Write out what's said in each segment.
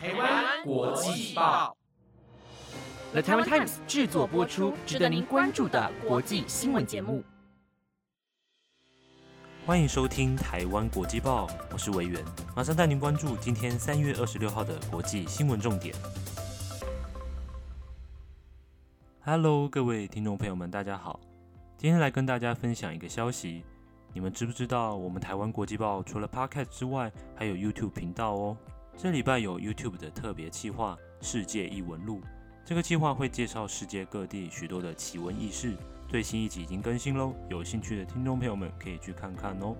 台湾国际报，The Taiwan Times 制作播出，值得您关注的国际新闻节目。欢迎收听台湾国际报，我是维元，马上带您关注今天三月二十六号的国际新闻重点。Hello，各位听众朋友们，大家好，今天来跟大家分享一个消息，你们知不知道我们台湾国际报除了 Podcast 之外，还有 YouTube 频道哦？这礼拜有 YouTube 的特别企划《世界异闻录》，这个计划会介绍世界各地许多的奇闻异事。最新一集已经更新喽，有兴趣的听众朋友们可以去看看哦。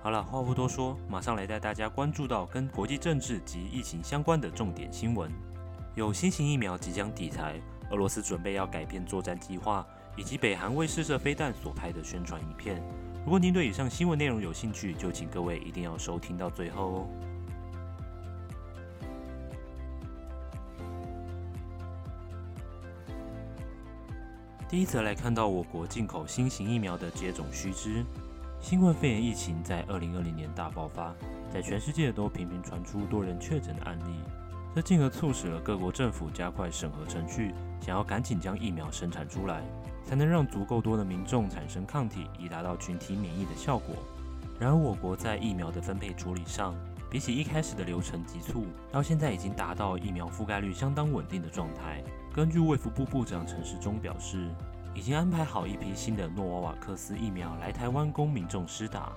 好了，话不多说，马上来带大家关注到跟国际政治及疫情相关的重点新闻。有新型疫苗即将抵台，俄罗斯准备要改变作战计划，以及北韩为试射飞弹所拍的宣传影片。如果您对以上新闻内容有兴趣，就请各位一定要收听到最后哦。第一则来看到我国进口新型疫苗的接种须知。新冠肺炎疫情在二零二零年大爆发，在全世界都频频传出多人确诊的案例，这进而促使了各国政府加快审核程序，想要赶紧将疫苗生产出来，才能让足够多的民众产生抗体，以达到群体免疫的效果。然而，我国在疫苗的分配处理上，比起一开始的流程急促，到现在已经达到疫苗覆盖率相当稳定的状态。根据卫福部部长陈时中表示，已经安排好一批新的诺瓦瓦克斯疫苗来台湾供民众施打，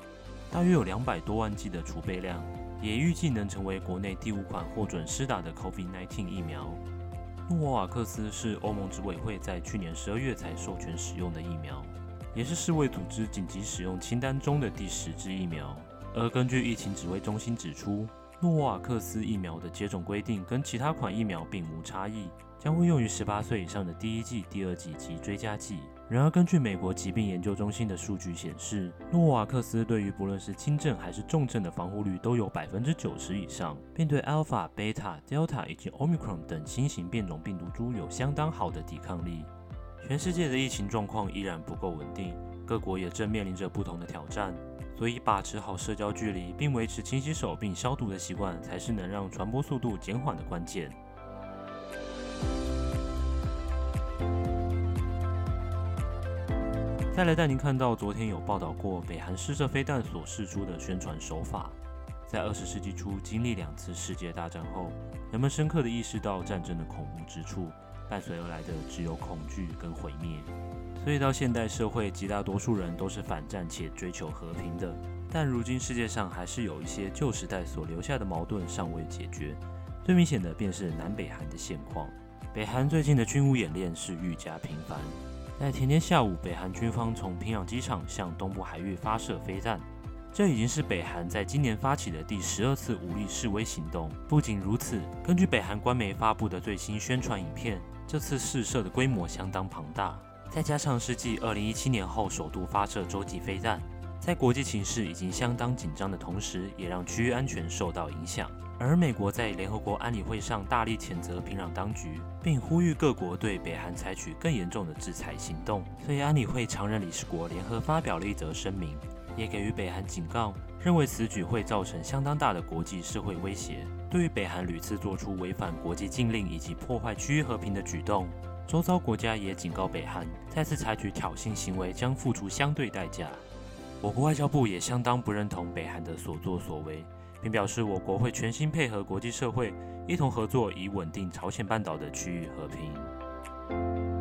大约有两百多万剂的储备量，也预计能成为国内第五款获准施打的 COVID-19 疫苗。诺瓦瓦克斯是欧盟执委会在去年十二月才授权使用的疫苗，也是世卫组织紧急使用清单中的第十支疫苗。而根据疫情指挥中心指出，诺瓦克斯疫苗的接种规定跟其他款疫苗并无差异。将会用于十八岁以上的第一剂、第二剂及追加剂。然而，根据美国疾病研究中心的数据显示，诺瓦克斯对于不论是轻症还是重症的防护率都有百分之九十以上，并对 Alpha、Beta、Delta 以及 Omicron 等新型变种病毒株有相当好的抵抗力。全世界的疫情状况依然不够稳定，各国也正面临着不同的挑战，所以把持好社交距离，并维持勤洗手并消毒的习惯，才是能让传播速度减缓的关键。再来带您看到，昨天有报道过北韩试射飞弹所示出的宣传手法。在二十世纪初经历两次世界大战后，人们深刻地意识到战争的恐怖之处，伴随而来的只有恐惧跟毁灭。所以到现代社会，极大多数人都是反战且追求和平的。但如今世界上还是有一些旧时代所留下的矛盾尚未解决，最明显的便是南北韩的现况。北韩最近的军武演练是愈加频繁。在前天下午，北韩军方从平壤机场向东部海域发射飞弹，这已经是北韩在今年发起的第十二次武力示威行动。不仅如此，根据北韩官媒发布的最新宣传影片，这次试射的规模相当庞大，再加上是继二零一七年后首度发射洲际飞弹，在国际形势已经相当紧张的同时，也让区域安全受到影响。而美国在联合国安理会上大力谴责平壤当局，并呼吁各国对北韩采取更严重的制裁行动。所以，安理会常任理事国联合发表了一则声明，也给予北韩警告，认为此举会造成相当大的国际社会威胁。对于北韩屡次做出违反国际禁令以及破坏区域和平的举动，周遭国家也警告北韩，再次采取挑衅行为将付出相对代价。我国外交部也相当不认同北韩的所作所为。并表示，我国会全心配合国际社会，一同合作，以稳定朝鲜半岛的区域和平。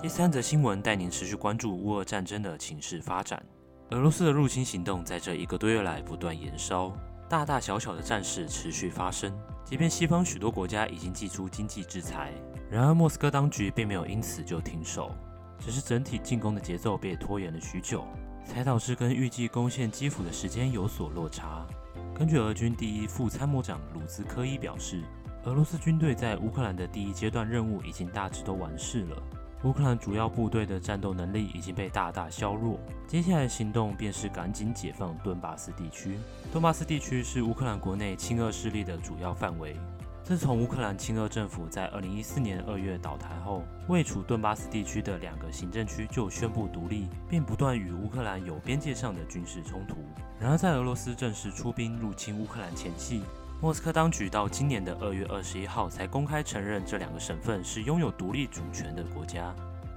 第三则新闻带您持续关注乌俄战争的情势发展。俄罗斯的入侵行动在这一个多月来不断延烧，大大小小的战事持续发生。即便西方许多国家已经祭出经济制裁，然而莫斯科当局并没有因此就停手。只是整体进攻的节奏被拖延了许久，才导致跟预计攻陷基辅的时间有所落差。根据俄军第一副参谋长鲁兹科伊表示，俄罗斯军队在乌克兰的第一阶段任务已经大致都完事了，乌克兰主要部队的战斗能力已经被大大削弱。接下来的行动便是赶紧解放顿巴斯地区。顿巴斯地区是乌克兰国内亲俄势力的主要范围。自从乌克兰亲俄政府在2014年2月倒台后，未处顿巴斯地区的两个行政区就宣布独立，并不断与乌克兰有边界上的军事冲突。然而，在俄罗斯正式出兵入侵乌克兰前夕，莫斯科当局到今年的2月21号才公开承认这两个省份是拥有独立主权的国家，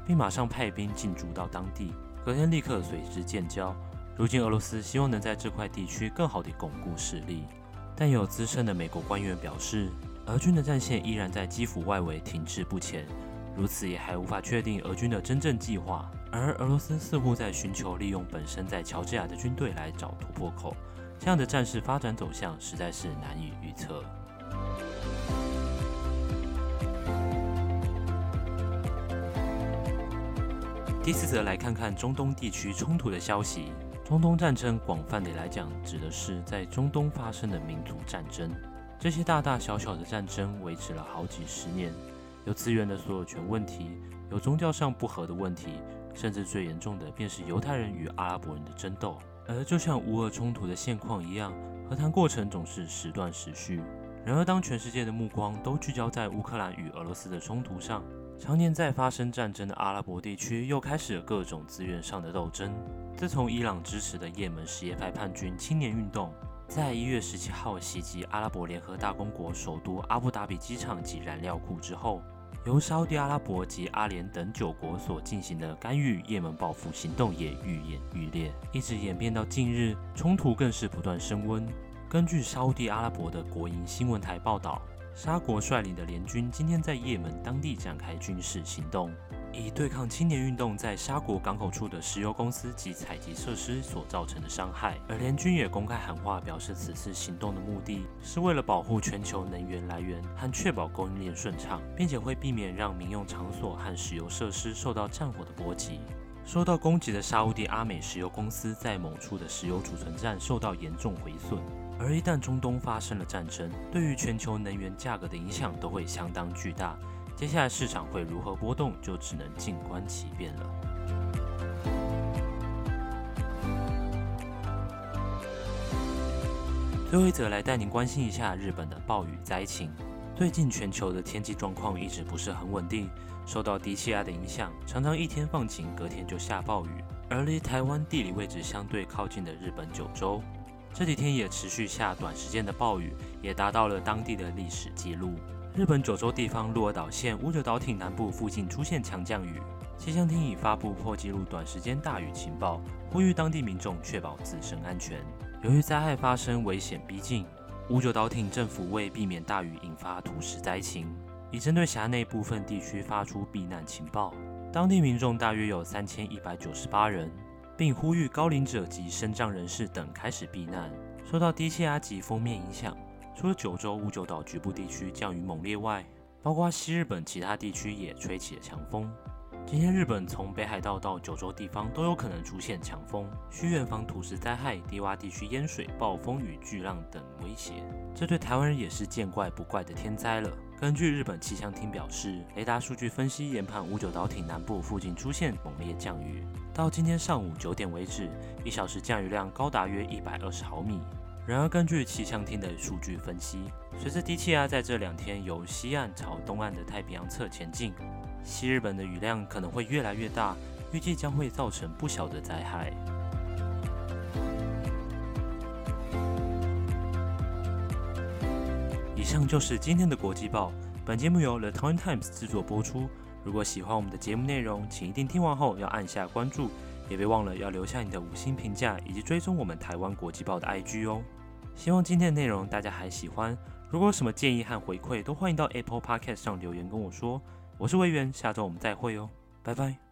并马上派兵进驻到当地，隔天立刻随之建交。如今，俄罗斯希望能在这块地区更好地巩固势力，但有资深的美国官员表示。俄军的战线依然在基辅外围停滞不前，如此也还无法确定俄军的真正计划。而俄罗斯似乎在寻求利用本身在乔治亚的军队来找突破口，这样的战事发展走向实在是难以预测。第四则来看看中东地区冲突的消息。中东战争广泛的来讲，指的是在中东发生的民族战争。这些大大小小的战争维持了好几十年，有资源的所有权问题，有宗教上不和的问题，甚至最严重的便是犹太人与阿拉伯人的争斗。而就像乌俄冲突的现况一样，和谈过程总是时断时续。然而，当全世界的目光都聚焦在乌克兰与俄罗斯的冲突上，常年在发生战争的阿拉伯地区又开始了各种资源上的斗争。自从伊朗支持的也门什叶派叛军青年运动。在一月十七号袭击阿拉伯联合大公国首都阿布达比机场及燃料库之后，由沙地阿拉伯及阿联等九国所进行的干预也门报复行动也愈演愈烈，一直演变到近日，冲突更是不断升温。根据沙地阿拉伯的国营新闻台报道。沙国率领的联军今天在也门当地展开军事行动，以对抗青年运动在沙国港口处的石油公司及采集设施所造成的伤害。而联军也公开喊话，表示此次行动的目的是为了保护全球能源来源和确保供应链顺畅，并且会避免让民用场所和石油设施受到战火的波及。受到攻击的沙乌地阿美石油公司在某处的石油储存站受到严重毁损。而一旦中东发生了战争，对于全球能源价格的影响都会相当巨大。接下来市场会如何波动，就只能静观其变了。最后一则来带您关心一下日本的暴雨灾情。最近全球的天气状况一直不是很稳定，受到低气压的影响，常常一天放晴，隔天就下暴雨。而离台湾地理位置相对靠近的日本九州。这几天也持续下短时间的暴雨，也达到了当地的历史记录。日本九州地方鹿儿岛县五九岛町南部附近出现强降雨，气象厅已发布破纪录短时间大雨情报，呼吁当地民众确保自身安全。由于灾害发生危险逼近，五九岛町政府为避免大雨引发土石灾情，已针对辖内部分地区发出避难情报，当地民众大约有三千一百九十八人。并呼吁高龄者及身障人士等开始避难。受到低气压及封面影响，除了九州、五九岛局部地区降雨猛烈外，包括西日本其他地区也吹起了强风。今天日本从北海道到九州地方都有可能出现强风，需远防土石灾害、低洼地区淹水、暴风雨、巨浪等威胁。这对台湾人也是见怪不怪的天灾了。根据日本气象厅表示，雷达数据分析，研判五九岛町南部附近出现猛烈降雨。到今天上午九点为止，一小时降雨量高达约一百二十毫米。然而，根据气象厅的数据分析，随着低气压在这两天由西岸朝东岸的太平洋侧前进，西日本的雨量可能会越来越大，预计将会造成不小的灾害。以上就是今天的国际报。本节目由 The Times 制作播出。如果喜欢我们的节目内容，请一定听完后要按下关注，也别忘了要留下你的五星评价，以及追踪我们台湾国际报的 IG 哦。希望今天的内容大家还喜欢。如果有什么建议和回馈，都欢迎到 Apple Podcast 上留言跟我说。我是魏源，下周我们再会哦，拜拜。